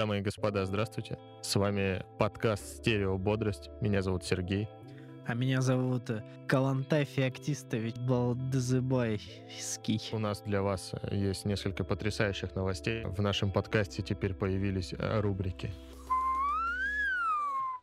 Дамы и господа, здравствуйте. С вами подкаст «Стерео Бодрость». Меня зовут Сергей. А меня зовут э, Калантай Феоктистович Балдызыбайский. У нас для вас есть несколько потрясающих новостей. В нашем подкасте теперь появились э, рубрики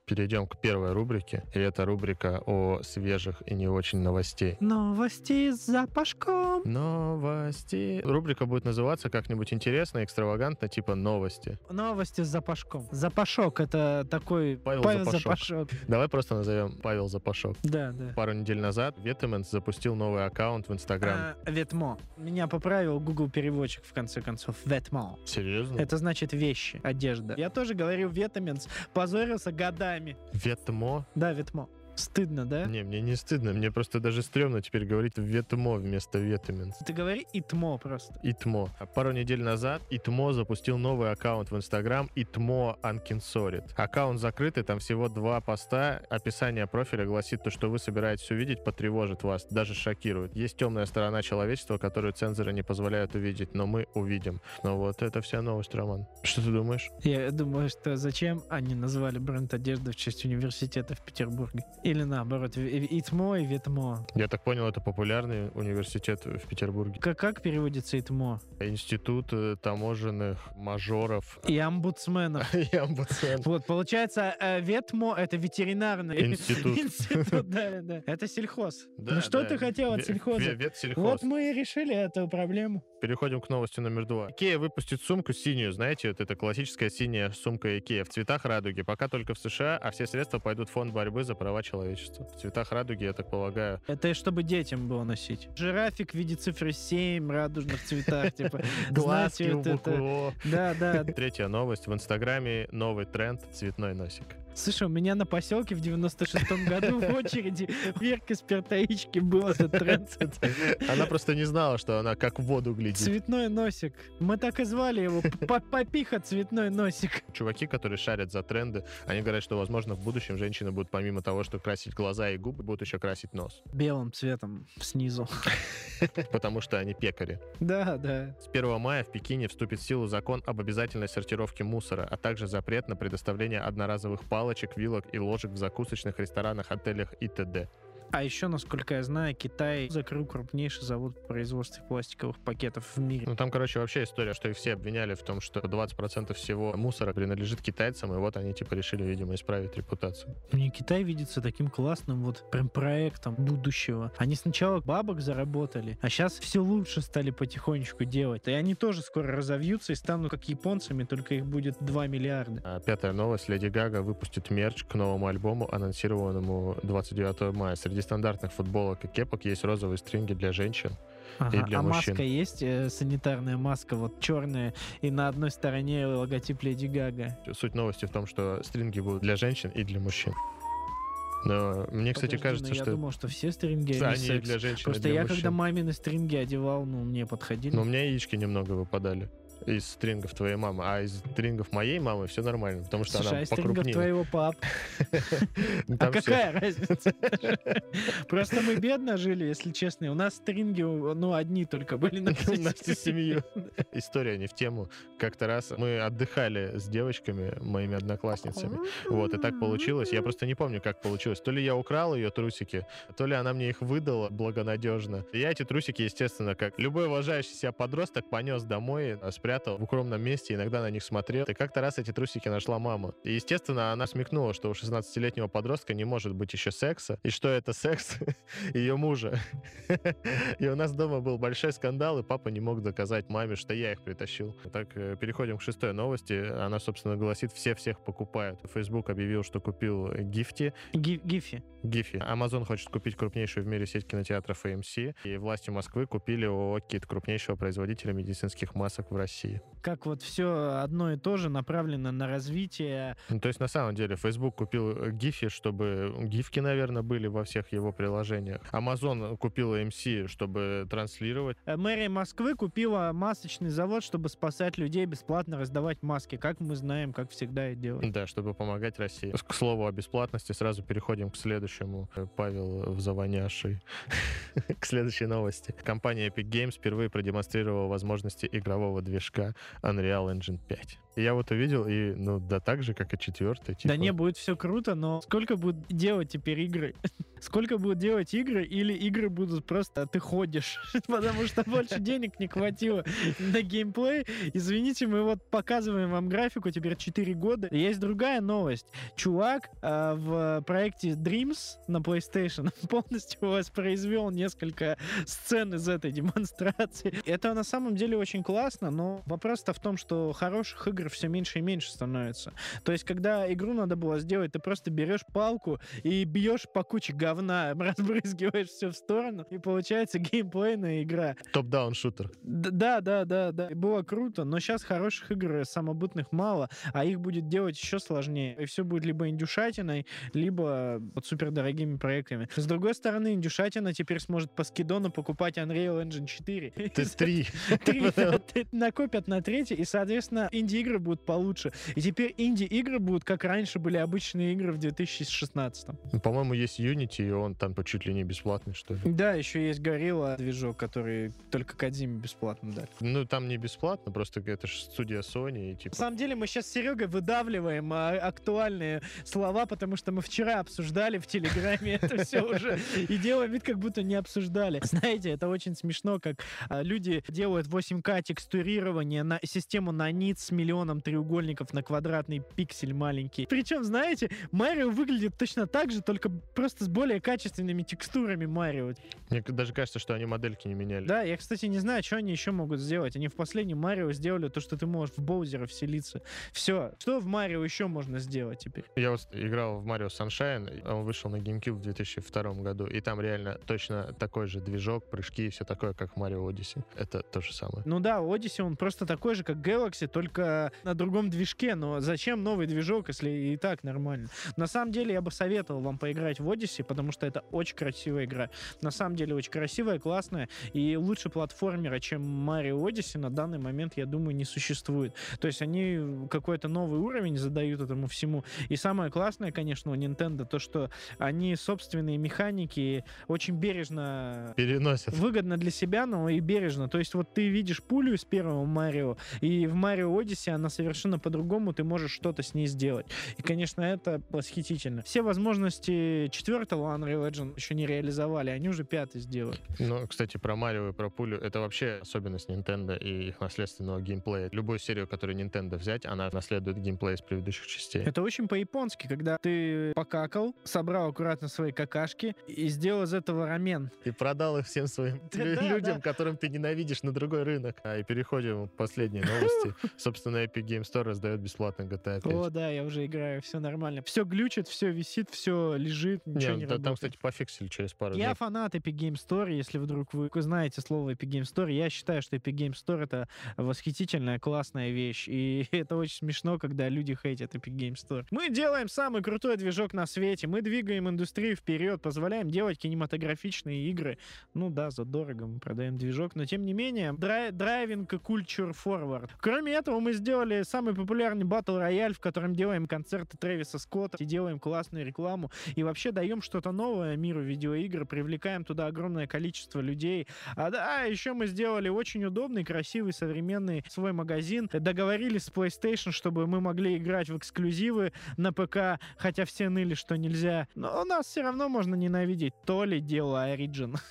перейдем к первой рубрике. И это рубрика о свежих и не очень новостей. Новости с запашком. Новости. Рубрика будет называться как-нибудь интересно, экстравагантно, типа новости. Новости с запашком. Запашок — это такой Павел, Павел Запашок. Запашок. Давай просто назовем Павел Запашок. Да, да. Пару недель назад Ветеменс запустил новый аккаунт в Инстаграм. А, ветмо. Меня поправил Google переводчик в конце концов. Ветмо. Серьезно? Это значит вещи, одежда. Я тоже говорю ветаменс, позорился годами. Ветмо? Да, ветмо. Стыдно, да? Не, мне не стыдно, мне просто даже стрёмно теперь говорить ветмо вместо ветеменс. Ты говори итмо просто. Итмо. А пару недель назад Итмо запустил новый аккаунт в Инстаграм Итмо Анкинсорит. Аккаунт закрытый, там всего два поста. Описание профиля гласит то, что вы собираетесь увидеть, потревожит вас, даже шокирует. Есть темная сторона человечества, которую цензоры не позволяют увидеть, но мы увидим. Ну вот, это вся новость, Роман. Что ты думаешь? Я думаю, что зачем они назвали бренд одежды в честь университета в Петербурге? Или наоборот, итмо и ветмо. Я так понял, это популярный университет в Петербурге. Как, как переводится ИТМО? Институт э, таможенных мажоров И омбудсменов. и омбудсмен. Вот, получается, э, ветмо — это ветеринарный Институт. институт, да, да. Это сельхоз. Ну что ты хотел от сельхоза? ве- Ветсельхоз. Вот мы и решили эту проблему. Переходим к новости номер два. Икея выпустит сумку синюю, знаете, вот это классическая синяя сумка Икея в цветах радуги. Пока только в США, а все средства пойдут в фонд борьбы за права человечества. В цветах радуги, я так полагаю. Это чтобы детям было носить. Жирафик в виде цифры 7, радужных цветах, типа. Глазки. Да, да. Третья новость. В Инстаграме новый тренд «Цветной носик». Слушай, у меня на поселке в 96-м году в очереди Верки Спиртовички был этот тренд. Она просто не знала, что она как в воду глядит. Цветной носик. Мы так и звали его. Попиха цветной носик. Чуваки, которые шарят за тренды, они говорят, что, возможно, в будущем женщины будут помимо того, что красить глаза и губы, будут еще красить нос. Белым цветом снизу. Потому что они пекари. Да, да. С 1 мая в Пекине вступит в силу закон об обязательной сортировке мусора, а также запрет на предоставление одноразовых палочек, вилок и ложек в закусочных ресторанах, отелях и т.д. А еще, насколько я знаю, Китай закрыл крупнейший завод по производству пластиковых пакетов в мире. Ну, там, короче, вообще история, что их все обвиняли в том, что 20% всего мусора принадлежит китайцам, и вот они, типа, решили, видимо, исправить репутацию. Мне Китай видится таким классным вот прям проектом будущего. Они сначала бабок заработали, а сейчас все лучше стали потихонечку делать. И они тоже скоро разовьются и станут как японцами, только их будет 2 миллиарда. А пятая новость. Леди Гага выпустит мерч к новому альбому, анонсированному 29 мая. Среди стандартных футболок и кепок есть розовые стринги для женщин. Ага, для а мужчин. маска есть, э, санитарная маска, вот черная, и на одной стороне логотип Леди Гага. Суть новости в том, что стринги будут для женщин и для мужчин. Но мне, кстати, Подожди, кажется, но я что думал, что все стринги, они, они секс. для женщин и Просто для я, мужчин. когда мамины стринги одевал, ну, мне подходили. Но у меня яички немного выпадали из стрингов твоей мамы, а из стрингов моей мамы все нормально, потому что Слушай, а она из стрингов покрупнее. твоего пап. А какая разница? Просто мы бедно жили, если честно. У нас стринги, ну, одни только были на всю на всю семью. История не в тему. Как-то раз мы отдыхали с девочками, моими одноклассницами. Вот, и так получилось. Я просто не помню, как получилось. То ли я украл ее трусики, то ли она мне их выдала благонадежно. Я эти трусики, естественно, как любой уважающий себя подросток, понес домой, а, спрятал в укромном месте, иногда на них смотрел. И как-то раз эти трусики нашла мама. И, естественно, она смекнула, что у 16-летнего подростка не может быть еще секса, и что это секс ее мужа. И у нас дома был большой скандал, и папа не мог доказать маме, что я их притащил. Так, э, переходим к шестой новости. Она, собственно, гласит, все всех покупают. Facebook объявил, что купил Гифти, Ги- Гифи. Гифи. Amazon хочет купить крупнейшую в мире сеть кинотеатров AMC, и власти Москвы купили ООО «Кит», крупнейшего производителя медицинских масок в России. she Как вот все одно и то же направлено на развитие. Ну, то есть, на самом деле, Facebook купил э, Гифи, чтобы гифки, наверное, были во всех его приложениях. Amazon купил AMC, чтобы транслировать. Э, Мэрия Москвы купила масочный завод, чтобы спасать людей, бесплатно раздавать маски. Как мы знаем, как всегда и делают. Да, чтобы помогать России. К слову о бесплатности, сразу переходим к следующему. Э, Павел в завоняшей. К следующей новости. Компания Epic Games впервые продемонстрировала возможности игрового движка Unreal Engine 5. Я вот увидел, и ну да так же, как и четвертый. Типа... Да не, будет все круто, но сколько будут делать теперь игры? Сколько будут делать игры, или игры будут просто ты ходишь, потому что больше денег не хватило на геймплей. Извините, мы вот показываем вам графику теперь 4 года. Есть другая новость. Чувак э, в проекте Dreams на PlayStation полностью воспроизвел несколько сцен из этой демонстрации. Это на самом деле очень классно, но вопрос-то в том, что хороших игр все меньше и меньше становится. То есть, когда игру надо было сделать, ты просто берешь палку и бьешь по куче говна, разбрызгиваешь все в сторону, и получается геймплейная игра. Топ-даун шутер. Да, да, да, да. Было круто, но сейчас хороших игр самобытных мало, а их будет делать еще сложнее. И все будет либо индюшатиной, либо вот супер дорогими проектами. С другой стороны, индюшатина теперь сможет по скидону покупать Unreal Engine 4. Ты три. Три накопят на третий, и, соответственно, инди-игры будут получше. И теперь инди-игры будут, как раньше были обычные игры в 2016. По-моему, есть Unity, и он там чуть ли не бесплатный, что ли. Да, еще есть Gorilla движок, который только Кадзиме бесплатно дали. Ну, там не бесплатно, просто это же студия Sony. И, типа... На самом деле, мы сейчас с Серегой выдавливаем а, актуальные слова, потому что мы вчера обсуждали в Телеграме это все уже и делаем вид, как будто не обсуждали. Знаете, это очень смешно, как а, люди делают 8К текстурирование на систему на ниц с миллионом треугольников на квадратный пиксель маленький. Причем, знаете, Марио выглядит точно так же, только просто с более качественными текстурами Марио. Мне даже кажется, что они модельки не меняли. Да, я, кстати, не знаю, что они еще могут сделать. Они в последнем Марио сделали то, что ты можешь в Боузера вселиться. Все. Что в Марио еще можно сделать теперь? Я вот играл в Марио Sunshine, он вышел на GameCube в 2002 году, и там реально точно такой же движок, прыжки и все такое, как в Марио Odyssey. Это то же самое. Ну да, Odyssey, он просто такой же, как Galaxy, только на другом движке. Но зачем новый движок, если и так нормально? На самом деле, я бы советовал вам поиграть в Odyssey, потому что это очень красивая игра. На самом деле, очень красивая, классная, и лучше платформера, чем Mario Odyssey на данный момент, я думаю, не существует. То есть они какой-то новый уровень задают этому всему. И самое классное, конечно, у Nintendo, то, что они собственные механики очень бережно переносят. Выгодно для себя, но и бережно. То есть вот ты видишь пулю из первого Марио, и в Марио Odyssey она совершенно по-другому, ты можешь что-то с ней сделать. И, конечно, это восхитительно. Все возможности четвертого Unreal Engine еще не реализовали, они уже пятый сделали. Ну, кстати, про Марио и про пулю, это вообще особенность Nintendo и их наследственного геймплея. Любую серию, которую Nintendo взять, она наследует геймплей из предыдущих частей. Это очень по-японски, когда ты покакал, собрал аккуратно свои какашки и сделал из этого рамен. И продал их всем своим людям, которым ты ненавидишь на другой рынок. А и переходим к последней новости. Собственно, Epic Game Store раздает бесплатно GTA 5. О, да, я уже играю, все нормально. Все глючит, все висит, все лежит, ничего не, не работает. Там, кстати, пофиксили через пару дней. Я фанат Epic Game Store, если вдруг вы знаете слово Epic Game Store. Я считаю, что Epic Game Store — это восхитительная, классная вещь. И это очень смешно, когда люди хейтят Epic Game Store. Мы делаем самый крутой движок на свете. Мы двигаем индустрию вперед, позволяем делать кинематографичные игры. Ну да, задорого мы продаем движок, но тем не менее, драйвинг culture forward. Кроме этого, мы сделали самый популярный батл рояль, в котором делаем концерты Трэвиса Скотта и делаем классную рекламу. И вообще даем что-то новое миру видеоигр, привлекаем туда огромное количество людей. А да, еще мы сделали очень удобный, красивый, современный свой магазин. Договорились с PlayStation, чтобы мы могли играть в эксклюзивы на ПК, хотя все ныли, что нельзя. Но у нас все равно можно ненавидеть. То ли дело Origin.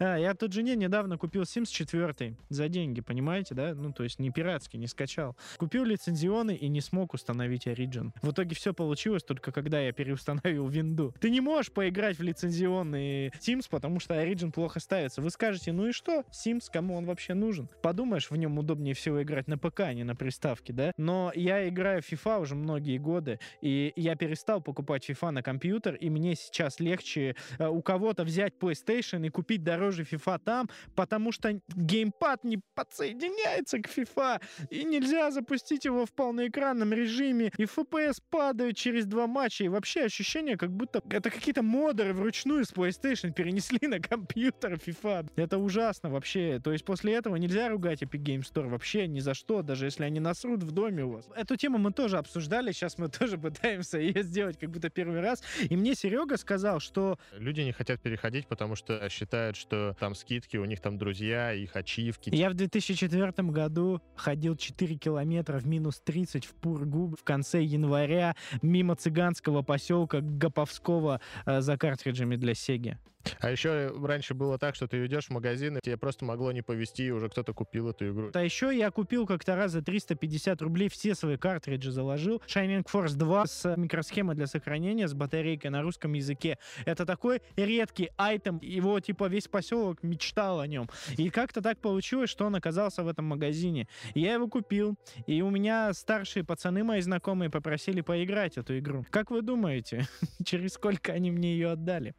А, я тут жене недавно купил Sims 4 за деньги, понимаете, да? Ну, то есть не пиратский, не скачал. Купил лицензионный и не смог установить Origin. В итоге все получилось только когда я переустановил винду. Ты не можешь поиграть в лицензионный Sims, потому что Origin плохо ставится. Вы скажете, ну и что? Sims, кому он вообще нужен? Подумаешь, в нем удобнее всего играть на ПК, а не на приставке, да? Но я играю в FIFA уже многие годы, и я перестал покупать FIFA на компьютер, и мне сейчас легче э, у кого-то взять PlayStation и купить дороже FIFA там, потому что геймпад не подсоединяется к FIFA, и нельзя запустить его в полноэкранном режиме, и FPS падают через два матча, и вообще ощущение, как будто это какие-то модеры вручную с PlayStation перенесли на компьютер FIFA. Это ужасно вообще. То есть после этого нельзя ругать Epic Game Store вообще ни за что, даже если они насрут в доме у вас. Эту тему мы тоже обсуждали, сейчас мы тоже пытаемся ее сделать как будто первый раз. И мне Серега сказал, что... Люди не хотят переходить, потому что считают, что там скидки, у них там друзья, их ачивки. Я в 2004 году ходил 4 километра в минус 30 в Пургу в конце января мимо цыганского поселка Гоповского э, за картриджами для Сеги. А еще раньше было так, что ты идешь в магазин, и тебе просто могло не повезти, и уже кто-то купил эту игру. А еще я купил как-то раз за 350 рублей все свои картриджи заложил. Shining Force 2 с микросхемой для сохранения, с батарейкой на русском языке. Это такой редкий айтем. Его, типа, весь поселок мечтал о нем. И как-то так получилось, что он оказался в этом магазине. Я его купил. И у меня старшие пацаны мои знакомые попросили поиграть эту игру. Как вы думаете, через сколько они мне ее отдали?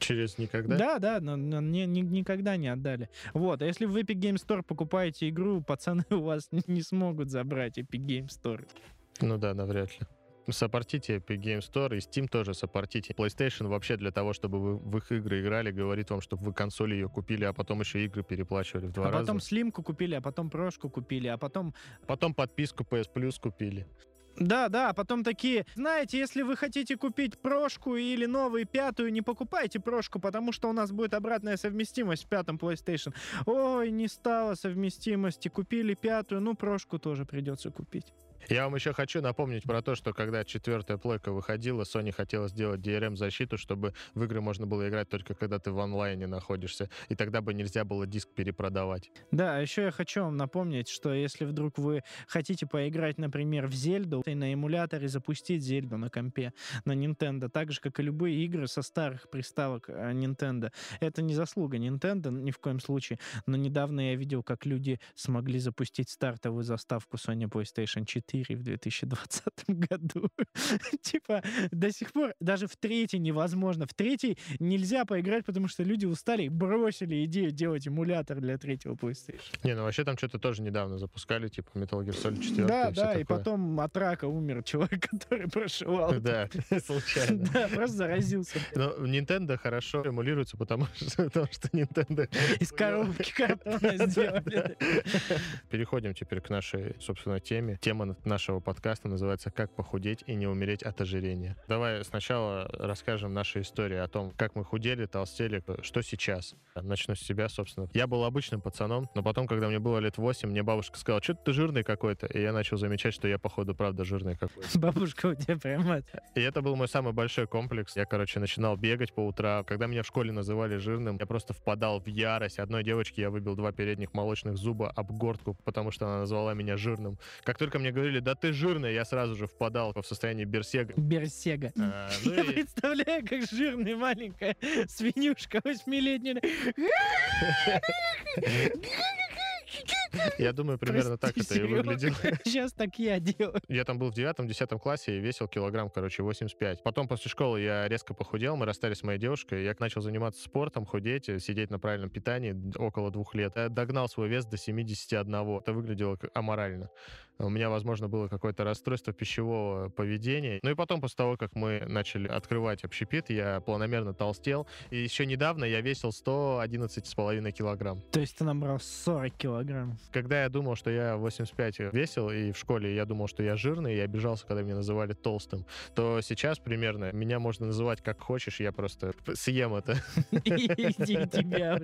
Через никогда? Да, да, но, но не, не- никогда не отдали. Вот, а если в Epic Game Store покупаете игру, пацаны у вас не смогут забрать Epic Game Store. Ну да, навряд ли. Сопортите Epic Game Store и Steam тоже сопортите. PlayStation вообще для того, чтобы вы в их игры играли, говорит вам, чтобы вы консоли ее купили, а потом еще игры переплачивали в два а раза. потом слимку купили, а потом прошку купили, а потом... Потом подписку PS Plus купили. Да, да, потом такие, знаете, если вы хотите купить прошку или новую пятую, не покупайте прошку, потому что у нас будет обратная совместимость в пятом PlayStation. Ой, не стало совместимости, купили пятую, ну прошку тоже придется купить. Я вам еще хочу напомнить про то, что когда четвертая плойка выходила, Sony хотела сделать DRM-защиту, чтобы в игры можно было играть только когда ты в онлайне находишься, и тогда бы нельзя было диск перепродавать. Да, еще я хочу вам напомнить, что если вдруг вы хотите поиграть, например, в Зельду, и на эмуляторе запустить Зельду на компе, на Nintendo, так же, как и любые игры со старых приставок э, Nintendo. Это не заслуга Nintendo ни в коем случае, но недавно я видел, как люди смогли запустить стартовую заставку Sony PlayStation 4 в 2020 году. Типа, до сих пор даже в третий невозможно. В третий нельзя поиграть, потому что люди устали и бросили идею делать эмулятор для третьего PlayStation. Не, ну вообще там что-то тоже недавно запускали, типа Metal Gear Solid 4 Да, и да, и такое. потом от рака умер человек, который прошивал. Да, случайно. Да, просто заразился. Но Nintendo хорошо эмулируется, потому что, потому что Nintendo... Из коробки картона сделали. Переходим теперь к нашей, собственно, теме. Тема нашего подкаста называется «Как похудеть и не умереть от ожирения». Давай сначала расскажем наши истории о том, как мы худели, толстели, что сейчас. Начну с себя, собственно. Я был обычным пацаном, но потом, когда мне было лет 8, мне бабушка сказала, что ты жирный какой-то. И я начал замечать, что я, походу, правда жирный какой-то. Бабушка у тебя прям это... И это был мой самый большой комплекс. Я, короче, начинал бегать по утрам. Когда меня в школе называли жирным, я просто впадал в ярость. Одной девочке я выбил два передних молочных зуба об гордку, потому что она назвала меня жирным. Как только мне говорили, да ты жирный, я сразу же впадал в состояние берсега. Берсега. А, ну Я и- представляю, как жирная маленькая свинюшка восьмилетняя. Я думаю, примерно так это и выглядело. Сейчас так я делаю. Я там был в девятом-десятом классе и весил килограмм, короче, 85. Потом после школы я резко похудел, мы расстались с моей девушкой, я начал заниматься спортом, худеть, э, сидеть на правильном питании около двух лет. Я догнал свой вес до 71. Это выглядело аморально. У меня, возможно, было какое-то расстройство пищевого поведения. Ну и потом, после того, как мы начали открывать общепит, я планомерно толстел. И еще недавно я весил 111,5 килограмм. То есть ты набрал 40 килограмм. Когда я думал, что я 85 весил, и в школе я думал, что я жирный, и обижался, когда меня называли толстым, то сейчас примерно меня можно называть как хочешь, я просто съем это. Иди тебя.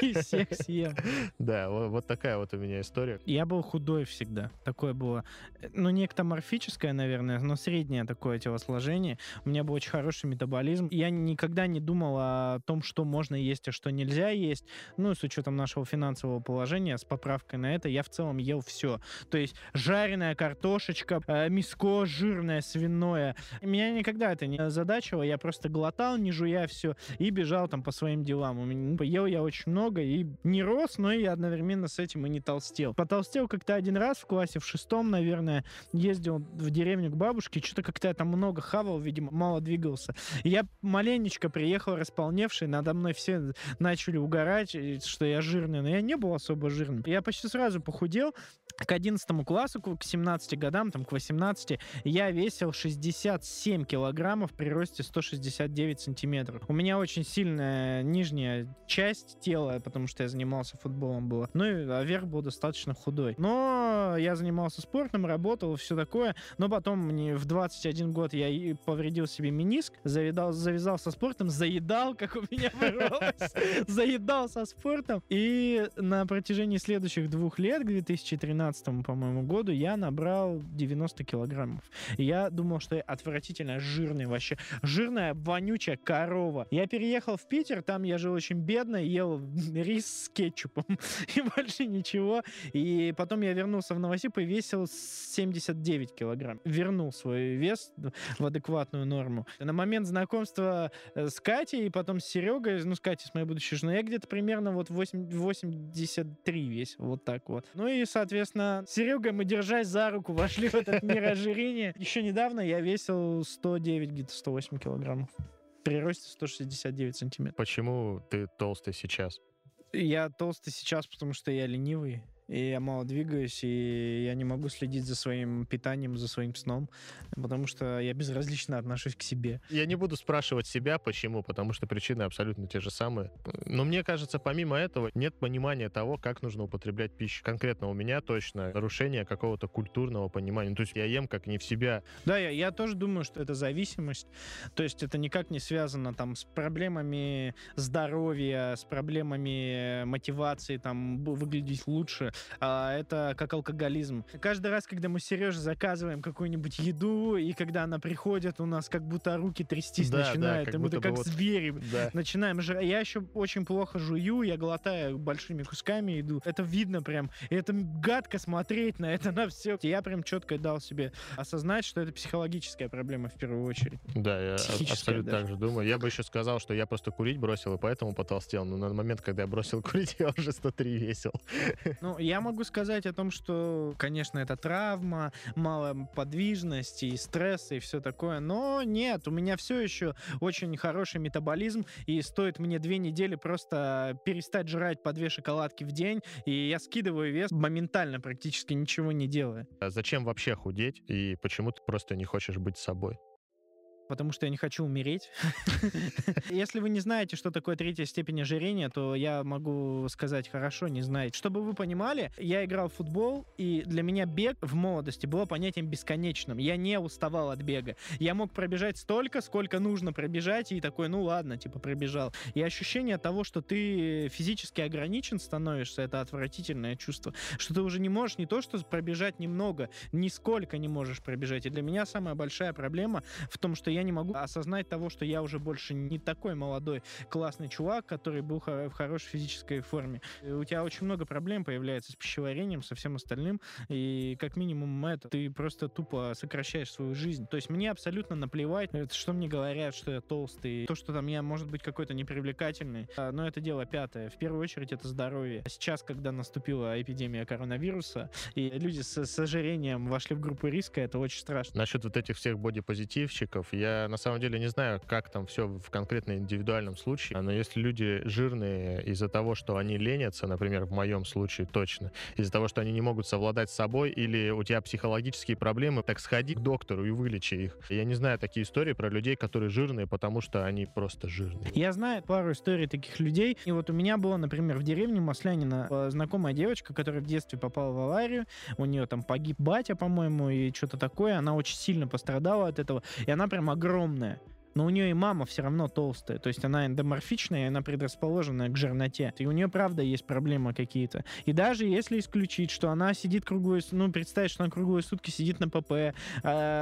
И всех съем. Да, во- вот такая вот у меня история. Я был худой всегда. Такое было, э, ну, не эктоморфическое, наверное, но среднее такое телосложение. У меня был очень хороший метаболизм. Я никогда не думал о том, что можно есть, а что нельзя есть. Ну, с учетом нашего финансового положения, с поправкой на это, я в целом ел все. То есть жареная картошечка, э, мяско жирное, свиное. Меня никогда это не озадачивало. Я просто глотал, не жуя все, и бежал там по своим делам. У меня, ну, ел я очень много и не рос, но и одновременно с этим и не толстел. Потолстел как-то один раз в классе, в шестом, наверное, ездил в деревню к бабушке, что-то как-то я там много хавал, видимо, мало двигался. И я маленечко приехал располневший, надо мной все начали угорать, что я жирный, но я не был особо жирным. Я почти сразу похудел, к 11 классу, к к 17 годам, там, к 18, я весил 67 килограммов при росте 169 сантиметров. У меня очень сильная нижняя часть тела, потому что я занимался футболом было. Ну и а верх был достаточно худой. Но я занимался спортом, работал, все такое. Но потом мне в 21 год я и повредил себе мениск, завидал, завязал со спортом, заедал, как у меня вырвалось, заедал со спортом. И на протяжении следующих двух лет, к 2013 17 по-моему, году я набрал 90 килограммов. Я думал, что я отвратительно жирный вообще. Жирная, вонючая корова. Я переехал в Питер, там я жил очень бедно, ел рис с кетчупом и больше ничего. И потом я вернулся в Новосиб и весил 79 килограмм. Вернул свой вес в адекватную норму. На момент знакомства э, с Катей и потом с Серегой, ну, с Катей, с моей будущей женой, я где-то примерно вот 8, 83 весил, вот так вот. Ну и, соответственно, с Серегой мы, держась за руку, вошли в этот мир ожирения. Еще недавно я весил 109, где-то 108 килограммов. При росте 169 сантиметров. Почему ты толстый сейчас? Я толстый сейчас, потому что я ленивый и я мало двигаюсь, и я не могу следить за своим питанием, за своим сном, потому что я безразлично отношусь к себе. Я не буду спрашивать себя, почему, потому что причины абсолютно те же самые. Но мне кажется, помимо этого, нет понимания того, как нужно употреблять пищу. Конкретно у меня точно нарушение какого-то культурного понимания. То есть я ем как не в себя. Да, я, я тоже думаю, что это зависимость. То есть это никак не связано там с проблемами здоровья, с проблемами мотивации, там выглядеть лучше а, это как алкоголизм. Каждый раз, когда мы с Сережей заказываем какую-нибудь еду, и когда она приходит, у нас как будто руки трястись да, начинают, да, как и мы как вот... звери да. начинаем жрать. Я еще очень плохо жую, я глотаю большими кусками еду. Это видно прям. И это гадко смотреть на это, на все. Я прям четко дал себе осознать, что это психологическая проблема в первую очередь. Да, я абсолютно даже. так же думаю. Я бы еще сказал, что я просто курить бросил, и поэтому потолстел. Но на момент, когда я бросил курить, я уже 103 весил. Ну, я могу сказать о том, что, конечно, это травма, малая подвижность и стресс и все такое, но нет, у меня все еще очень хороший метаболизм, и стоит мне две недели просто перестать жрать по две шоколадки в день, и я скидываю вес моментально, практически ничего не делая. А зачем вообще худеть, и почему ты просто не хочешь быть собой? Потому что я не хочу умереть. Если вы не знаете, что такое третья степень ожирения, то я могу сказать хорошо, не знаете. Чтобы вы понимали, я играл в футбол, и для меня бег в молодости было понятием бесконечным. Я не уставал от бега. Я мог пробежать столько, сколько нужно пробежать, и такой, ну ладно, типа пробежал. И ощущение того, что ты физически ограничен становишься, это отвратительное чувство. Что ты уже не можешь не то, что пробежать немного, нисколько не можешь пробежать. И для меня самая большая проблема в том, что я не могу осознать того, что я уже больше не такой молодой классный чувак, который был в хорошей физической форме. И у тебя очень много проблем появляется с пищеварением, со всем остальным, и как минимум это, ты просто тупо сокращаешь свою жизнь. То есть мне абсолютно наплевать, что мне говорят, что я толстый, то, что там я, может быть, какой-то непривлекательный, а, но это дело пятое. В первую очередь это здоровье. Сейчас, когда наступила эпидемия коронавируса, и люди с, с ожирением вошли в группу риска, это очень страшно. Насчет вот этих всех бодипозитивщиков, я на самом деле не знаю, как там все в конкретно индивидуальном случае, но если люди жирные из-за того, что они ленятся, например, в моем случае точно, из-за того, что они не могут совладать с собой, или у тебя психологические проблемы, так сходи к доктору и вылечи их. Я не знаю такие истории про людей, которые жирные, потому что они просто жирные. Я знаю пару историй таких людей. И вот у меня была, например, в деревне Маслянина э, знакомая девочка, которая в детстве попала в аварию. У нее там погиб батя, по-моему, и что-то такое. Она очень сильно пострадала от этого. И она прям огромная но у нее и мама все равно толстая, то есть она эндоморфичная, она предрасположенная к жирноте. И у нее, правда, есть проблемы какие-то. И даже если исключить, что она сидит круглые, ну, представить, что она круглые сутки сидит на ПП, э,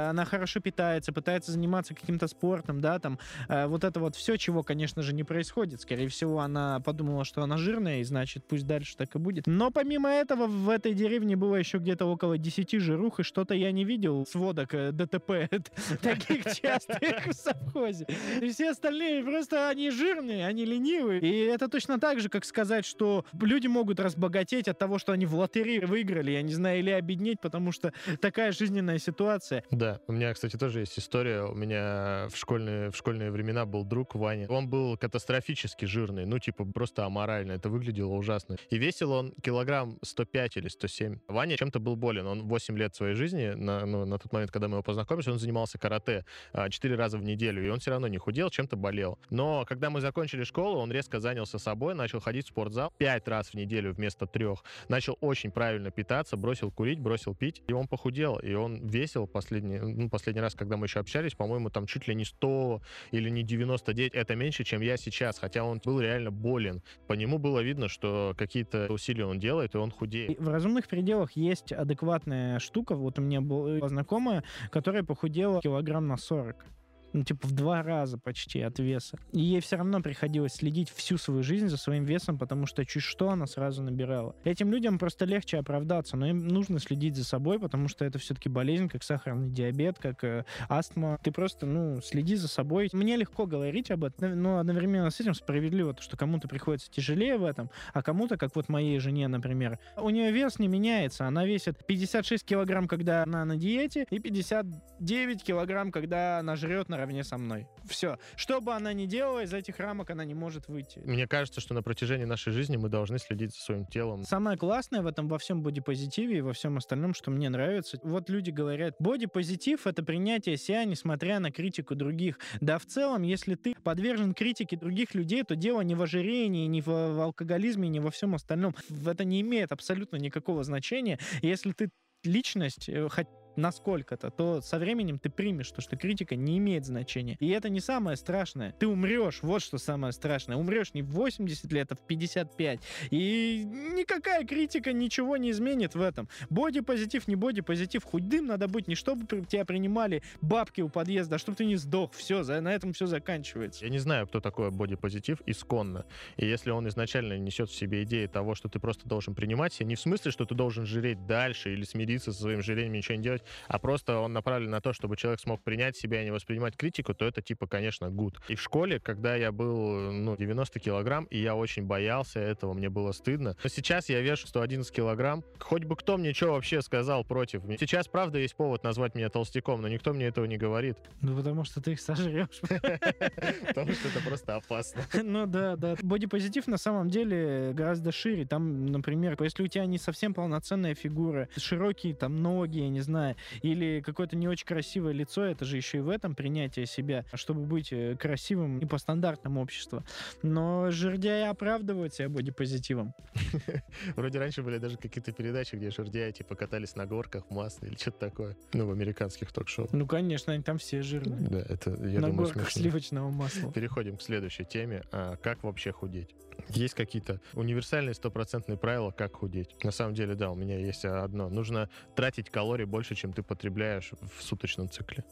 она хорошо питается, пытается заниматься каким-то спортом, да, там, э, вот это вот все, чего, конечно же, не происходит. Скорее всего, она подумала, что она жирная, и значит, пусть дальше так и будет. Но помимо этого, в этой деревне было еще где-то около 10 жирух, и что-то я не видел сводок э, ДТП таких частых в совхозе. И все остальные просто они жирные, они ленивые. И это точно так же, как сказать, что люди могут разбогатеть от того, что они в лотерее выиграли, я не знаю, или обеднеть, потому что такая жизненная ситуация. Да, у меня, кстати, тоже есть история. У меня в школьные, в школьные времена был друг Ваня. Он был катастрофически жирный, ну, типа, просто аморально. Это выглядело ужасно. И весил он килограмм 105 или 107. Ваня чем-то был болен. Он 8 лет своей жизни, на, ну, на тот момент, когда мы его познакомились, он занимался карате 4 а, раза в неделю. И он все равно не худел, чем-то болел. Но когда мы закончили школу, он резко занялся собой, начал ходить в спортзал пять раз в неделю вместо трех, начал очень правильно питаться, бросил курить, бросил пить, и он похудел, и он весил последний, ну, последний раз, когда мы еще общались, по-моему, там чуть ли не 100 или не 99, это меньше, чем я сейчас, хотя он был реально болен. По нему было видно, что какие-то усилия он делает, и он худеет. В разумных пределах есть адекватная штука, вот у меня была знакомая, которая похудела килограмм на 40 ну, типа, в два раза почти от веса. И ей все равно приходилось следить всю свою жизнь за своим весом, потому что чуть что она сразу набирала. Этим людям просто легче оправдаться, но им нужно следить за собой, потому что это все-таки болезнь, как сахарный диабет, как э, астма. Ты просто, ну, следи за собой. Мне легко говорить об этом, но одновременно с этим справедливо, то, что кому-то приходится тяжелее в этом, а кому-то, как вот моей жене, например, у нее вес не меняется. Она весит 56 килограмм, когда она на диете, и 59 килограмм, когда она жрет на наравне со мной. Все. Что бы она ни делала, из этих рамок она не может выйти. Мне кажется, что на протяжении нашей жизни мы должны следить за своим телом. Самое классное в этом во всем бодипозитиве и во всем остальном, что мне нравится, вот люди говорят, бодипозитив — это принятие себя, несмотря на критику других. Да, в целом, если ты подвержен критике других людей, то дело не в ожирении, не в, в алкоголизме, не во всем остальном. Это не имеет абсолютно никакого значения. Если ты личность, э, хоть насколько-то, то со временем ты примешь, то, что критика не имеет значения. И это не самое страшное. Ты умрешь, вот что самое страшное. Умрешь не в 80 лет, а в 55. И никакая критика ничего не изменит в этом. Боди-позитив, не боди-позитив. Худым надо быть не чтобы тебя принимали бабки у подъезда, а чтобы ты не сдох. Все, за, на этом все заканчивается. Я не знаю, кто такой боди-позитив исконно. И если он изначально несет в себе идеи того, что ты просто должен принимать себя, не в смысле, что ты должен жреть дальше или смириться со своим жирением и ничего не делать, делать, а просто он направлен на то, чтобы человек смог принять себя и не воспринимать критику, то это типа, конечно, гуд. И в школе, когда я был, ну, 90 килограмм, и я очень боялся этого, мне было стыдно. Но сейчас я вешу 111 килограмм. Хоть бы кто мне что вообще сказал против. Сейчас, правда, есть повод назвать меня толстяком, но никто мне этого не говорит. Ну, потому что ты их сожрешь. Потому что это просто опасно. Ну да, да. Бодипозитив на самом деле гораздо шире. Там, например, если у тебя не совсем полноценная фигура, широкие там ноги, я не знаю, или какое-то не очень красивое лицо, это же еще и в этом принятие себя, чтобы быть э, красивым и по стандартам общества. Но жердяи оправдывают себя бодипозитивом. Вроде раньше были даже какие-то передачи, где жердяи типа катались на горках в масле или что-то такое. Ну, в американских ток-шоу. Ну, конечно, они там все жирные. Да, это, я на думаю, горках смешно. сливочного масла. Переходим к следующей теме. А, как вообще худеть? Есть какие-то универсальные стопроцентные правила, как худеть? На самом деле, да, у меня есть одно. Нужно тратить калорий больше, чем ты потребляешь в суточном цикле.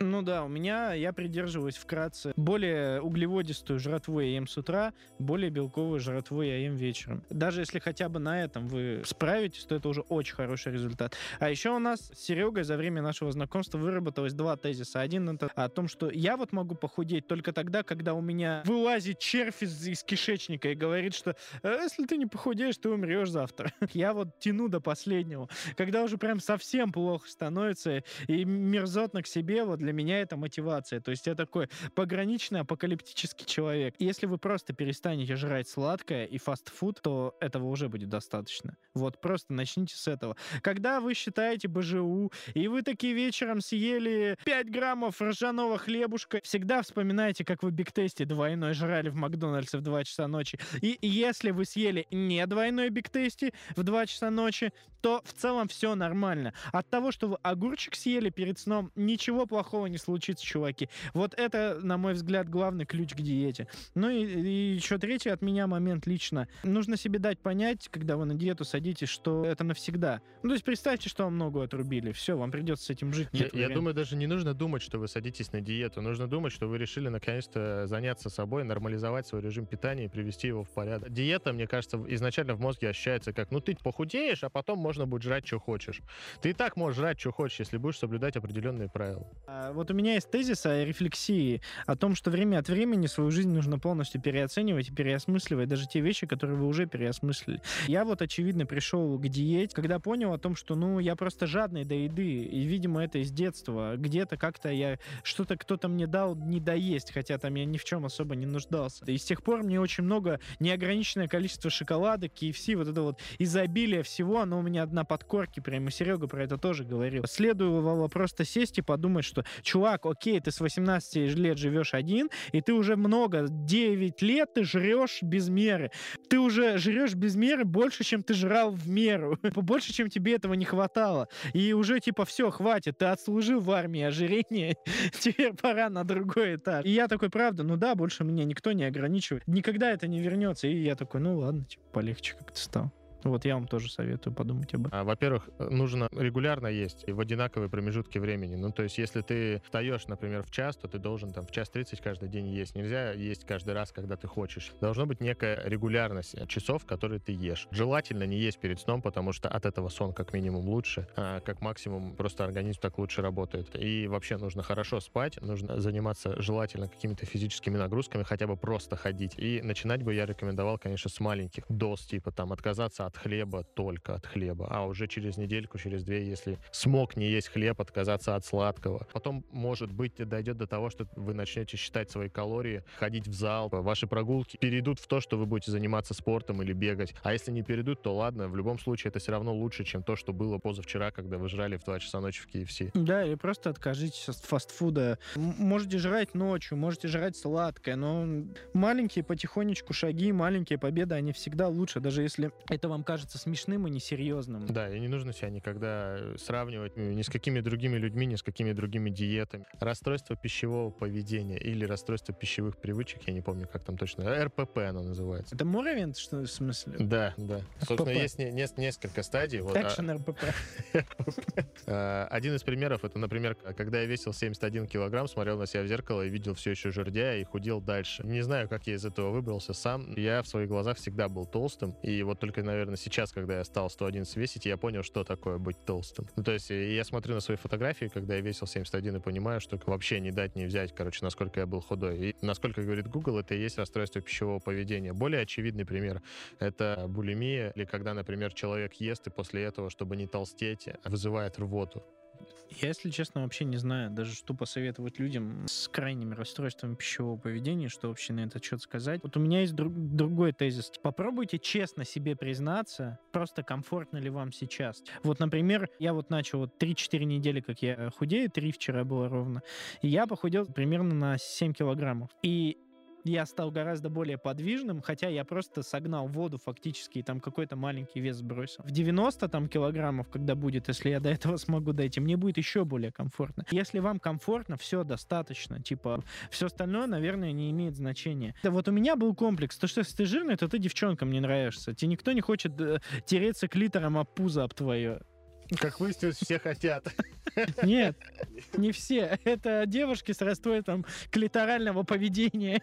Ну да, у меня, я придерживаюсь вкратце, более углеводистую жратву я ем с утра, более белковую жратву я ем вечером. Даже если хотя бы на этом вы справитесь, то это уже очень хороший результат. А еще у нас с Серегой за время нашего знакомства выработалось два тезиса. Один это о том, что я вот могу похудеть только тогда, когда у меня вылазит червь из, из кишечника и говорит, что «А если ты не похудеешь, ты умрешь завтра. Я вот тяну до последнего. Когда уже прям совсем плохо становится и мерзотно к себе, вот для меня это мотивация. То есть я такой пограничный апокалиптический человек. Если вы просто перестанете жрать сладкое и фастфуд, то этого уже будет достаточно. Вот просто начните с этого. Когда вы считаете БЖУ, и вы такие вечером съели 5 граммов ржаного хлебушка, всегда вспоминайте, как вы биг-тесте двойной жрали в Макдональдсе в 2 часа ночи. И если вы съели не двойной биг-тесте в 2 часа ночи, то в целом все нормально. От того, что вы огурчик съели перед сном, ничего плохого не случится, чуваки. Вот это, на мой взгляд, главный ключ к диете. Ну и, и еще третий от меня момент лично. Нужно себе дать понять, когда вы на диету садитесь, что это навсегда. Ну, то есть представьте, что вам ногу отрубили. Все, вам придется с этим жить. Я, Нет я вариантов. думаю, даже не нужно думать, что вы садитесь на диету. Нужно думать, что вы решили наконец-то заняться собой, нормализовать свой режим питания и привести его в порядок. Диета, мне кажется, изначально в мозге ощущается как, ну ты похудеешь, а потом можно будет жрать, что хочешь. Ты и так можешь жрать, что хочешь, если будешь соблюдать определенные правила. А, Вот у меня есть тезис о рефлексии, о том, что время от времени свою жизнь нужно полностью переоценивать и переосмысливать даже те вещи, которые вы уже переосмыслили. Я вот, очевидно, пришел к диете, когда понял о том, что, ну, я просто жадный до еды, и, видимо, это из детства. Где-то как-то я что-то кто-то мне дал не доесть, хотя там я ни в чем особо не нуждался. И с тех пор мне очень много неограниченное количество шоколадок, KFC, вот это вот изобилие всего, оно у меня на подкорке прямо. Серега про это тоже говорил. Следую просто сесть и подумать, что чувак, окей, ты с 18 лет живешь один, и ты уже много, 9 лет ты жрешь без меры. Ты уже жрешь без меры больше, чем ты жрал в меру. Больше, чем тебе этого не хватало. И уже типа все, хватит, ты отслужил в армии ожирение, теперь пора на другой этаж. И я такой, правда, ну да, больше меня никто не ограничивает. Никогда это не вернется. И я такой, ну ладно, типа, полегче как-то стал. Вот я вам тоже советую подумать об этом. А, во-первых, нужно регулярно есть и в одинаковые промежутки времени. Ну, то есть, если ты встаешь, например, в час, то ты должен там в час 30 каждый день есть. Нельзя есть каждый раз, когда ты хочешь. Должна быть некая регулярность часов, которые ты ешь. Желательно не есть перед сном, потому что от этого сон как минимум лучше, а как максимум просто организм так лучше работает. И вообще нужно хорошо спать, нужно заниматься желательно какими-то физическими нагрузками, хотя бы просто ходить. И начинать бы я рекомендовал, конечно, с маленьких доз, типа там отказаться от от хлеба, только от хлеба. А уже через недельку, через две, если смог не есть хлеб, отказаться от сладкого. Потом, может быть, дойдет до того, что вы начнете считать свои калории, ходить в зал, ваши прогулки перейдут в то, что вы будете заниматься спортом или бегать. А если не перейдут, то ладно, в любом случае это все равно лучше, чем то, что было позавчера, когда вы жрали в 2 часа ночи в KFC. Да, или просто откажитесь от фастфуда. Можете жрать ночью, можете жрать сладкое, но маленькие потихонечку шаги, маленькие победы, они всегда лучше, даже если это вам кажется смешным и несерьезным. Да, и не нужно себя никогда э, сравнивать ни с какими другими людьми, ни с какими другими диетами. Расстройство пищевого поведения или расстройство пищевых привычек, я не помню, как там точно, РПП оно называется. Это Моровент, что в смысле? Да, да. РПП. Собственно, есть не, не, несколько стадий. Вот, Экшен а... РПП. А, один из примеров, это, например, когда я весил 71 килограмм, смотрел на себя в зеркало и видел все еще жердя и худел дальше. Не знаю, как я из этого выбрался сам. Я в своих глазах всегда был толстым, и вот только, наверное, наверное, сейчас, когда я стал 111 весить, я понял, что такое быть толстым. Ну, то есть я смотрю на свои фотографии, когда я весил 71, и понимаю, что вообще не дать, не взять, короче, насколько я был худой. И насколько говорит Google, это и есть расстройство пищевого поведения. Более очевидный пример — это булимия, или когда, например, человек ест, и после этого, чтобы не толстеть, вызывает рвоту. Я, если честно, вообще не знаю даже, что посоветовать людям с крайними расстройствами пищевого поведения, что вообще на этот счет сказать. Вот у меня есть друг, другой тезис. Попробуйте честно себе признаться, просто комфортно ли вам сейчас. Вот, например, я вот начал вот 3-4 недели, как я худею, 3 вчера было ровно, и я похудел примерно на 7 килограммов. И я стал гораздо более подвижным, хотя я просто согнал воду фактически и там какой-то маленький вес сбросил. В 90 там килограммов, когда будет, если я до этого смогу дойти, мне будет еще более комфортно. Если вам комфортно, все достаточно. Типа, все остальное, наверное, не имеет значения. Да вот у меня был комплекс, то что если ты жирный, то ты девчонкам не нравишься. Тебе никто не хочет э, тереться клитором об пузо об твое. Как выяснилось, все хотят. Нет, не все. Это девушки с расстройством клиторального поведения.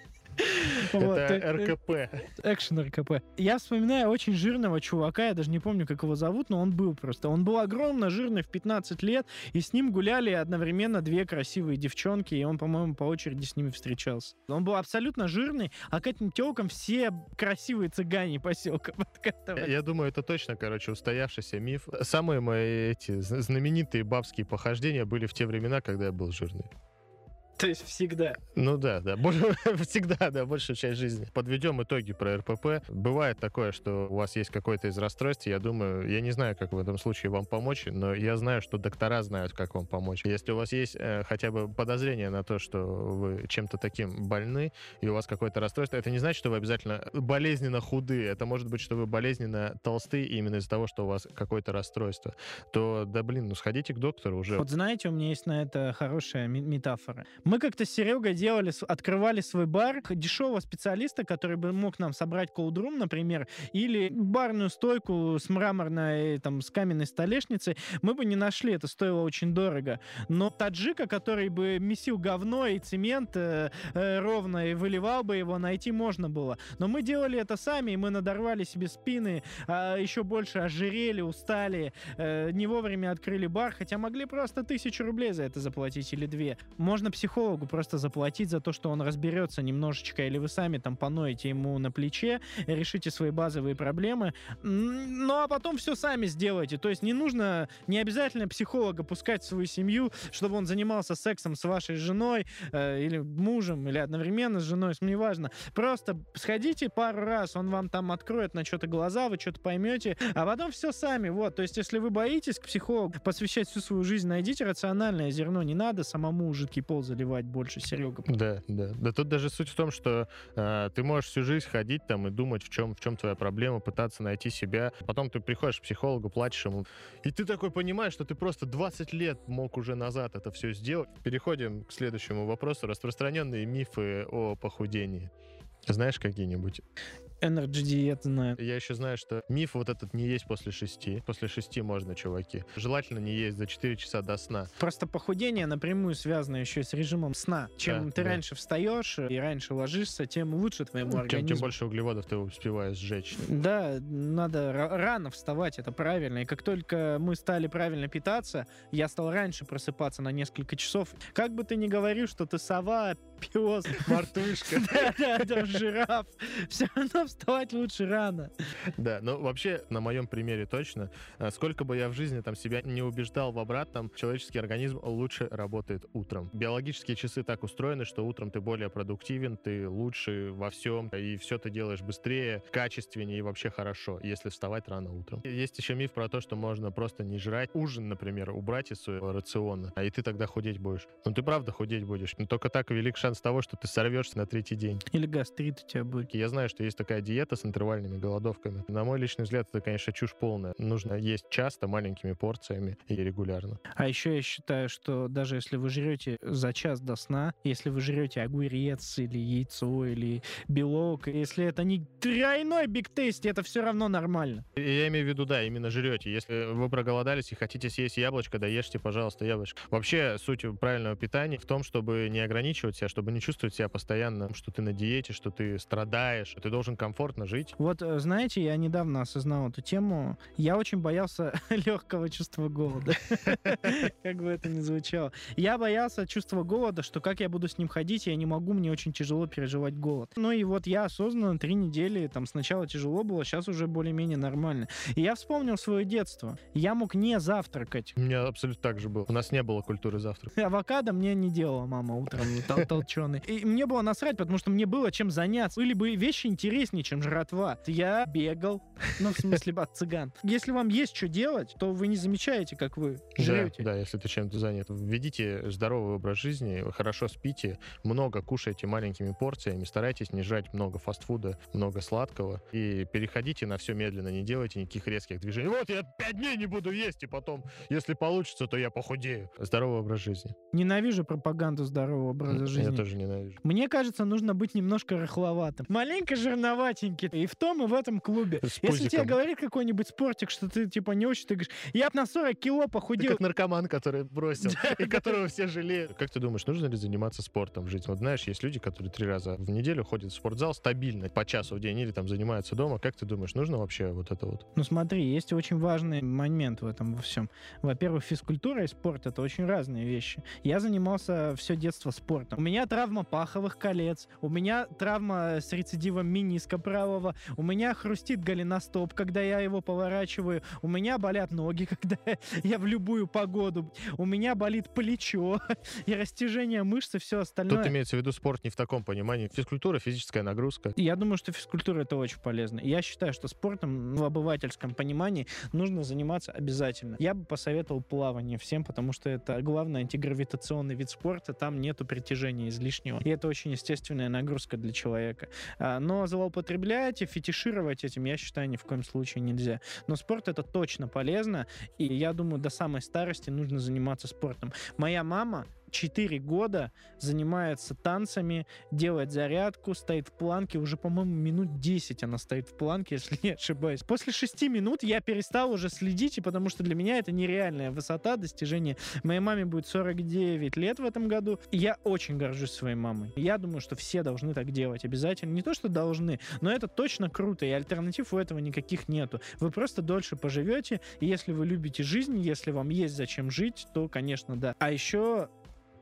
Это РКП. Экшен РКП. Я вспоминаю очень жирного чувака, я даже не помню, как его зовут, но он был просто. Он был огромно жирный в 15 лет, и с ним гуляли одновременно две красивые девчонки, и он, по-моему, по очереди с ними встречался. Он был абсолютно жирный, а к этим телкам все красивые цыгане поселка подкатывали. Я думаю, это точно, короче, устоявшийся миф. Самые мои эти знаменитые бабские похождения были в те времена, когда я был жирный. То есть всегда. Ну да, да. всегда, да, большую часть жизни. Подведем итоги про РПП. Бывает такое, что у вас есть какое-то из расстройств, я думаю, я не знаю, как в этом случае вам помочь, но я знаю, что доктора знают, как вам помочь. Если у вас есть э, хотя бы подозрение на то, что вы чем-то таким больны, и у вас какое-то расстройство, это не значит, что вы обязательно болезненно худы. Это может быть, что вы болезненно толсты именно из-за того, что у вас какое-то расстройство. То, да блин, ну сходите к доктору уже. Вот знаете, у меня есть на это хорошая метафора. Мы как-то с Серегой делали, открывали свой бар дешевого специалиста, который бы мог нам собрать колдрум, например, или барную стойку с мраморной, там, с каменной столешницей, мы бы не нашли, это стоило очень дорого. Но таджика, который бы месил говно и цемент э, э, ровно и выливал бы его, найти можно было. Но мы делали это сами, и мы надорвали себе спины, а еще больше ожирели, устали, э, не вовремя открыли бар, хотя могли просто тысячу рублей за это заплатить или две. Можно психолога психологу просто заплатить за то, что он разберется немножечко, или вы сами там поноете ему на плече, решите свои базовые проблемы, ну а потом все сами сделайте. То есть не нужно, не обязательно психолога пускать в свою семью, чтобы он занимался сексом с вашей женой э, или мужем, или одновременно с женой, неважно. Просто сходите пару раз, он вам там откроет на что-то глаза, вы что-то поймете, а потом все сами. Вот, то есть если вы боитесь к психологу посвящать всю свою жизнь, найдите рациональное зерно, не надо самому жидкий пол заливать больше, Серега. Да, да. Да тут даже суть в том, что э, ты можешь всю жизнь ходить там и думать, в чем, в чем твоя проблема, пытаться найти себя. Потом ты приходишь к психологу, плачешь ему, и ты такой понимаешь, что ты просто 20 лет мог уже назад это все сделать. Переходим к следующему вопросу. Распространенные мифы о похудении. Знаешь какие-нибудь? Energy диет знаю. Я еще знаю, что миф вот этот не есть после шести. После шести можно, чуваки. Желательно не есть за 4 часа до сна. Просто похудение напрямую связано еще с режимом сна. Чем Да, ты да. раньше встаешь и раньше ложишься, тем лучше твоему Тем, организму. тем больше углеводов ты успеваешь сжечь. Да, надо ра- рано вставать, это правильно. И как только мы стали правильно питаться, я стал раньше просыпаться на несколько часов. Как бы ты ни говорил, что ты сова, пес, Мартышка. жираф, все равно вставать лучше рано. Да, ну вообще, на моем примере точно, э, сколько бы я в жизни там себя не убеждал в обратном, человеческий организм лучше работает утром. Биологические часы так устроены, что утром ты более продуктивен, ты лучше во всем, и все ты делаешь быстрее, качественнее и вообще хорошо, если вставать рано утром. Есть еще миф про то, что можно просто не жрать. Ужин, например, убрать из своего рациона, а и ты тогда худеть будешь. Ну ты правда худеть будешь. Но только так велик шанс того, что ты сорвешься на третий день. Или гастрит у тебя будет. Я знаю, что есть такая диета с интервальными голодовками. На мой личный взгляд, это, конечно, чушь полная. Нужно есть часто, маленькими порциями и регулярно. А еще я считаю, что даже если вы жрете за час до сна, если вы жрете огурец или яйцо или белок, если это не тройной биг тейсти, это все равно нормально. Я имею в виду, да, именно жрете. Если вы проголодались и хотите съесть яблочко, да ешьте, пожалуйста, яблочко. Вообще, суть правильного питания в том, чтобы не ограничивать себя, чтобы не чувствовать себя постоянно, что ты на диете, что ты страдаешь, ты должен комфортно жить. Вот, э, знаете, я недавно осознал эту тему. Я очень боялся легкого чувства голода. Как бы это ни звучало. Я боялся чувства голода, что как я буду с ним ходить, я не могу, мне очень тяжело переживать голод. Ну и вот я осознанно три недели, там сначала тяжело было, сейчас уже более-менее нормально. И я вспомнил свое детство. Я мог не завтракать. У меня абсолютно так же было. У нас не было культуры завтрака. Авокадо мне не делала мама утром тол- толченый. И мне было насрать, потому что мне было чем заняться. Были бы вещи интереснее, чем жратва. Я бегал, ну, в смысле, от цыган. Если вам есть что делать, то вы не замечаете, как вы Да, жрете. да, если ты чем-то занят. Введите здоровый образ жизни, хорошо спите, много кушайте маленькими порциями, старайтесь не жрать много фастфуда, много сладкого и переходите на все медленно, не делайте никаких резких движений. Вот я пять дней не буду есть, и потом, если получится, то я похудею. Здоровый образ жизни. Ненавижу пропаганду здорового образа Я жизни. тоже ненавижу. Мне кажется, нужно быть немножко рыхловатым. Маленько жирноватенький. И в том, и в этом клубе. Если тебе говорит какой-нибудь спортик, что ты типа не очень, ты говоришь, я на 40 кило Ты похудел. как наркоман, который бросил, и которого все жалеют. Как ты думаешь, нужно ли заниматься спортом в жизни? Вот знаешь, есть люди, которые три раза в неделю ходят в спортзал стабильно, по часу в день, или там занимаются дома. Как ты думаешь, нужно вообще вот это вот? Ну смотри, есть очень важный момент в этом во всем. Во-первых, физкультура и спорт — это очень разные вещи. Я занимался все детство спортом. У меня травма паховых колец, у меня травма с рецидивом миниска правого, у меня хрустит голеностоп, когда я его поворачиваю, у меня болят ноги, когда я в любую погоду, у меня болит плечо и растяжение мышц и все остальное. Тут имеется в виду спорт не в таком понимании. Физкультура, физическая нагрузка. Я думаю, что физкультура это очень полезно. Я считаю, что спортом в обывательском понимании нужно заниматься обязательно. Я бы посоветовал плавание всем, потому что это главный антигравитационный вид спорта, там нету притяжения излишнего. И это очень естественная нагрузка для человека. А, Но злоупотреблять и фетишировать этим, я считаю, ни в коем случае нельзя. Но спорт это точно полезно, и я думаю, до самой старости нужно заниматься спортом. Моя мама 4 года занимается танцами, делает зарядку, стоит в планке. Уже, по-моему, минут 10 она стоит в планке, если не ошибаюсь. После 6 минут я перестал уже следить, и потому что для меня это нереальная высота достижения. Моей маме будет 49 лет в этом году. И я очень горжусь своей мамой. Я думаю, что все должны так делать обязательно. Не то, что должны, но это точно круто, и альтернатив у этого никаких нету. Вы просто дольше поживете, и если вы любите жизнь, если вам есть зачем жить, то, конечно, да. А еще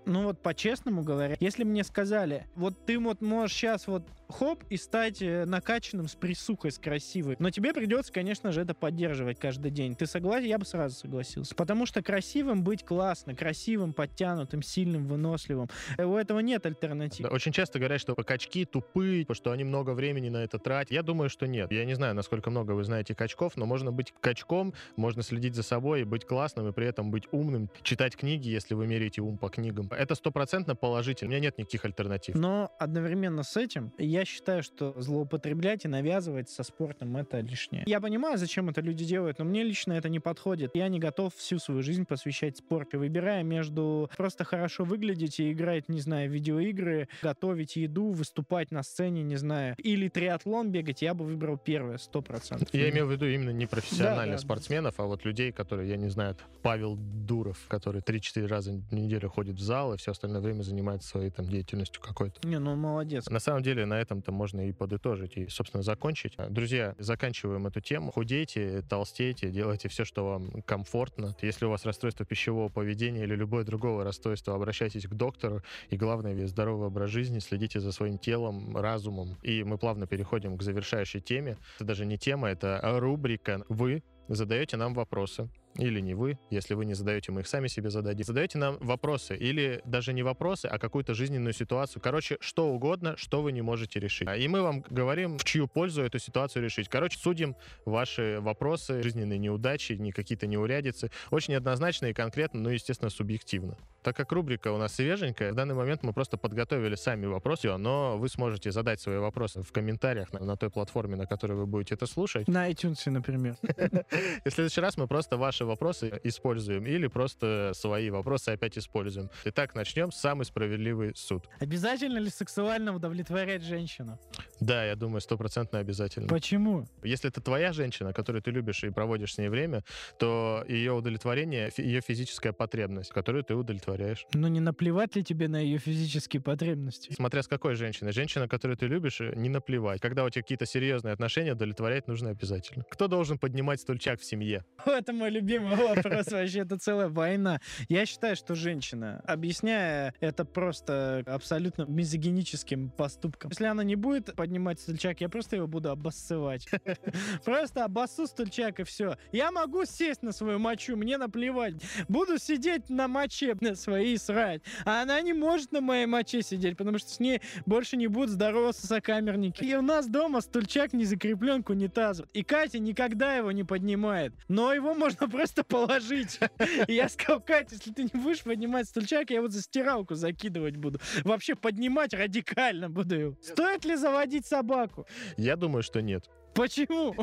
Ну вот по-честному говоря, если мне сказали, вот ты вот можешь сейчас вот хоп и стать э, накачанным с присухой, с красивой, но тебе придется, конечно же, это поддерживать каждый день. Ты согласен? Я бы сразу согласился. Потому что красивым быть классно, красивым, подтянутым, сильным, выносливым. Э, У этого нет альтернатив. Да, Очень часто говорят, что качки тупые, что они много времени на это тратят. Я думаю, что нет. Я не знаю, насколько много вы знаете качков, но можно быть качком, можно следить за собой и быть классным, и при этом быть умным, читать книги, если вы меряете ум по книгам. Это стопроцентно положительно. У меня нет никаких альтернатив. Но одновременно с этим я считаю, что злоупотреблять и навязывать со спортом это лишнее. Я понимаю, зачем это люди делают, но мне лично это не подходит. Я не готов всю свою жизнь посвящать спорту, выбирая между просто хорошо выглядеть и играть, не знаю, в видеоигры, готовить еду, выступать на сцене, не знаю, или триатлон бегать, я бы выбрал первое, сто процентов. Я имел в виду именно не профессиональных Да, да. спортсменов, а вот людей, которые, я не знаю, Павел Дуров, который 3-4 раза в неделю ходит в зал и все остальное время занимается своей там деятельностью какой-то. Не, ну молодец. На самом деле на этом-то можно и подытожить, и, собственно, закончить. Друзья, заканчиваем эту тему. Худейте, толстейте, делайте все, что вам комфортно. Если у вас расстройство пищевого поведения или любое другое расстройство, обращайтесь к доктору. И главное, здоровый образ жизни, следите за своим телом, разумом. И мы плавно переходим к завершающей теме. Это даже не тема, это рубрика «Вы задаете нам вопросы». Или не вы, если вы не задаете, мы их сами себе зададим. Задаете нам вопросы, или даже не вопросы, а какую-то жизненную ситуацию. Короче, что угодно, что вы не можете решить. И мы вам говорим, в чью пользу эту ситуацию решить. Короче, судим ваши вопросы, жизненные неудачи, не какие-то неурядицы. Очень однозначно и конкретно, но, естественно, субъективно. Так как рубрика у нас свеженькая, в данный момент мы просто подготовили сами вопросы, но вы сможете задать свои вопросы в комментариях на, на той платформе, на которой вы будете это слушать. На iTunes, например. И в следующий раз мы просто ваши вопросы используем или просто свои вопросы опять используем. Итак, начнем. Самый справедливый суд. Обязательно ли сексуально удовлетворять женщину? Да, я думаю, стопроцентно обязательно. Почему? Если это твоя женщина, которую ты любишь и проводишь с ней время, то ее удовлетворение, ее физическая потребность, которую ты удовлетворяешь. Ну не наплевать ли тебе на ее физические потребности? Смотря с какой женщиной. Женщина, которую ты любишь, э, не наплевать. Когда у тебя какие-то серьезные отношения, удовлетворять нужно обязательно. Кто должен поднимать стульчак в семье? Это мой любимый вопрос вообще, это целая война. Я считаю, что женщина, объясняя это просто абсолютно мизогиническим поступком, если она не будет поднимать стульчак, я просто его буду обоссывать. Просто обоссу стульчак и все. Я могу сесть на свою мочу, мне наплевать. Буду сидеть на моче на своей срать. А она не может на моей моче сидеть, потому что с ней больше не будут здороваться сокамерники. И у нас дома стульчак не закреплен к унитазу. И Катя никогда его не поднимает. Но его можно просто положить. И я сказал, Катя, если ты не будешь поднимать стульчак, я его за стиралку закидывать буду. Вообще поднимать радикально буду его. Стоит ли заводить собаку? Я думаю, что нет. Почему?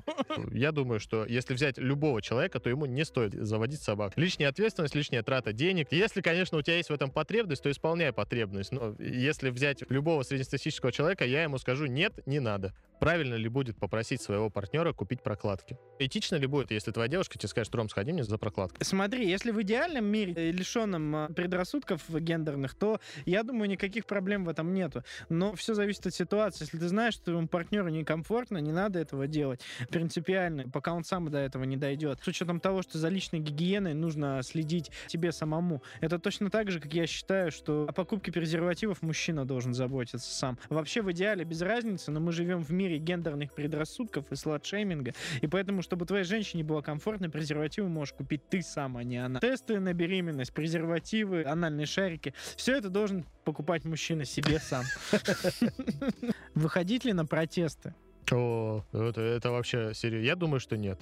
Я думаю, что если взять любого человека, то ему не стоит заводить собак. Лишняя ответственность, лишняя трата денег. Если, конечно, у тебя есть в этом потребность, то исполняй потребность. Но если взять любого среднестатистического человека, я ему скажу, нет, не надо. Правильно ли будет попросить своего партнера купить прокладки? Этично ли будет, если твоя девушка тебе скажет, Ром, сходи мне за прокладкой? Смотри, если в идеальном мире, э, лишенном э, предрассудков гендерных, то, я думаю, никаких проблем в этом нету. Но все зависит от ситуации. Если ты знаешь, что твоему партнеру некомфортно, не надо этого делать принципиально, пока он сам до этого не дойдет. С учетом того, что за личной гигиеной нужно следить тебе самому. Это точно так же, как я считаю, что о покупке презервативов мужчина должен заботиться сам. Вообще, в идеале без разницы, но мы живем в мире гендерных предрассудков и сладшейминга, и поэтому, чтобы твоей женщине было комфортно, презервативы можешь купить ты сам, а не она. Тесты на беременность, презервативы, анальные шарики, все это должен покупать мужчина себе сам. Выходить ли на протесты? О, это, это вообще серьезно. Я думаю, что нет.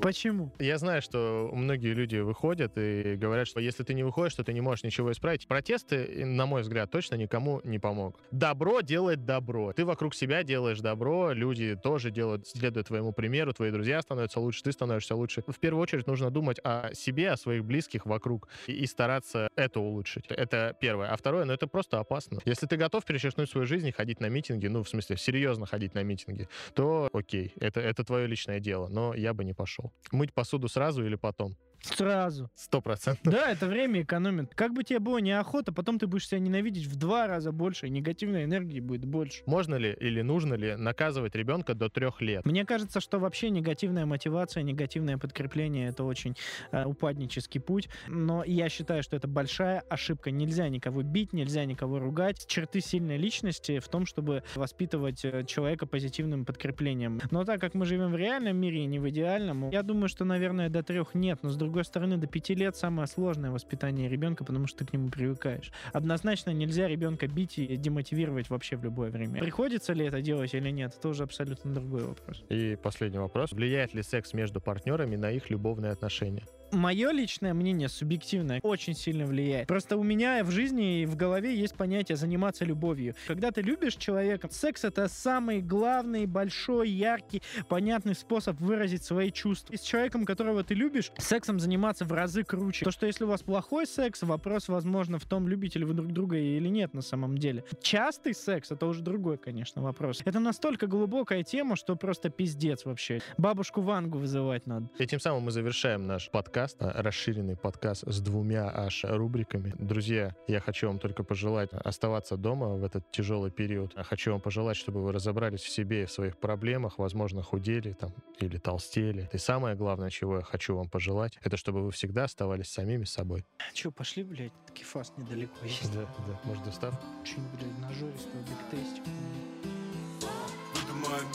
Почему? Я знаю, что многие люди выходят и говорят, что если ты не выходишь, то ты не можешь ничего исправить. Протесты, на мой взгляд, точно никому не помогут. Добро делает добро. Ты вокруг себя делаешь добро, люди тоже делают, следуют твоему примеру, твои друзья становятся лучше, ты становишься лучше. В первую очередь нужно думать о себе, о своих близких вокруг и, и стараться это улучшить. Это первое. А второе, ну это просто опасно. Если ты готов перечеркнуть свою жизнь и ходить на митинги, ну в смысле серьезно ходить на митинги, то окей, это, это твое личное дело, но я бы не пошел. Мыть посуду сразу или потом? Сразу. Сто процентов. Да, это время экономит. Как бы тебе было неохота, потом ты будешь себя ненавидеть в два раза больше, и негативной энергии будет больше. Можно ли или нужно ли наказывать ребенка до трех лет? Мне кажется, что вообще негативная мотивация, негативное подкрепление — это очень э, упаднический путь. Но я считаю, что это большая ошибка. Нельзя никого бить, нельзя никого ругать. Черты сильной личности в том, чтобы воспитывать э, человека позитивным подкреплением. Но так как мы живем в реальном мире и не в идеальном, я думаю, что, наверное, до трех нет. Но с другой стороны, до пяти лет самое сложное воспитание ребенка, потому что ты к нему привыкаешь. Однозначно нельзя ребенка бить и демотивировать вообще в любое время. Приходится ли это делать или нет, это уже абсолютно другой вопрос. И последний вопрос. Влияет ли секс между партнерами на их любовные отношения? Мое личное мнение, субъективное, очень сильно влияет. Просто у меня в жизни и в голове есть понятие заниматься любовью. Когда ты любишь человека, секс это самый главный, большой, яркий, понятный способ выразить свои чувства. И с человеком, которого ты любишь, сексом заниматься в разы круче. То, что если у вас плохой секс, вопрос, возможно, в том, любите ли вы друг друга или нет на самом деле. Частый секс, это уже другой, конечно, вопрос. Это настолько глубокая тема, что просто пиздец вообще. Бабушку Вангу вызывать надо. И тем самым мы завершаем наш подкаст, расширенный подкаст с двумя аж рубриками. Друзья, я хочу вам только пожелать оставаться дома в этот тяжелый период. Я хочу вам пожелать, чтобы вы разобрались в себе и в своих проблемах, возможно, худели там или толстели. И самое главное, чего я хочу вам пожелать, это чтобы вы всегда оставались самими собой. Че, пошли, блядь, кефас недалеко есть. Да, да, может, доставку? Что-нибудь, блядь, нажористого бигтестик.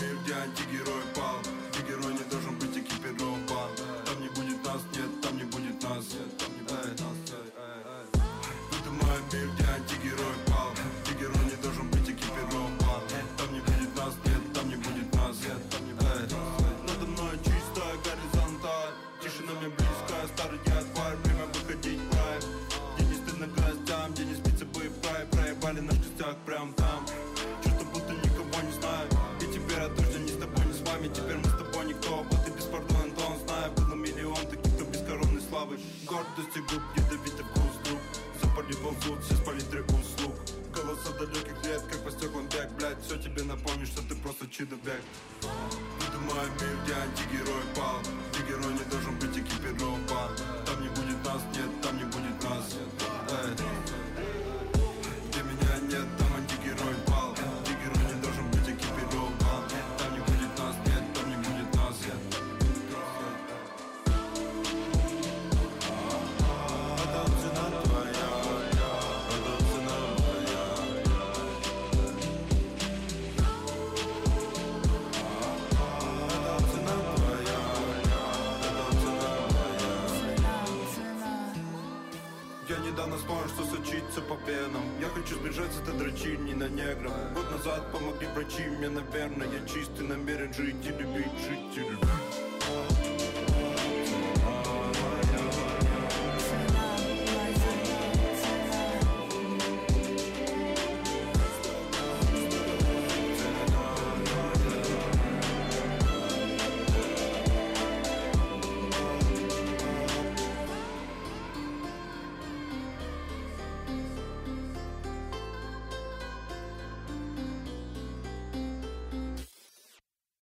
Мир, где антигерой пал герой не Гордости губ, ядовитый вкус друг. Запали ползут, все с палитры услуг. Голоса далеких лет, как по стеклам бег, блядь Все тебе напомнит, что ты просто чудо-бег Выдумай мир, где антигерой пал. Где герой не должен быть экипирован. Там не будет нас, нет, там не будет нас. Эй.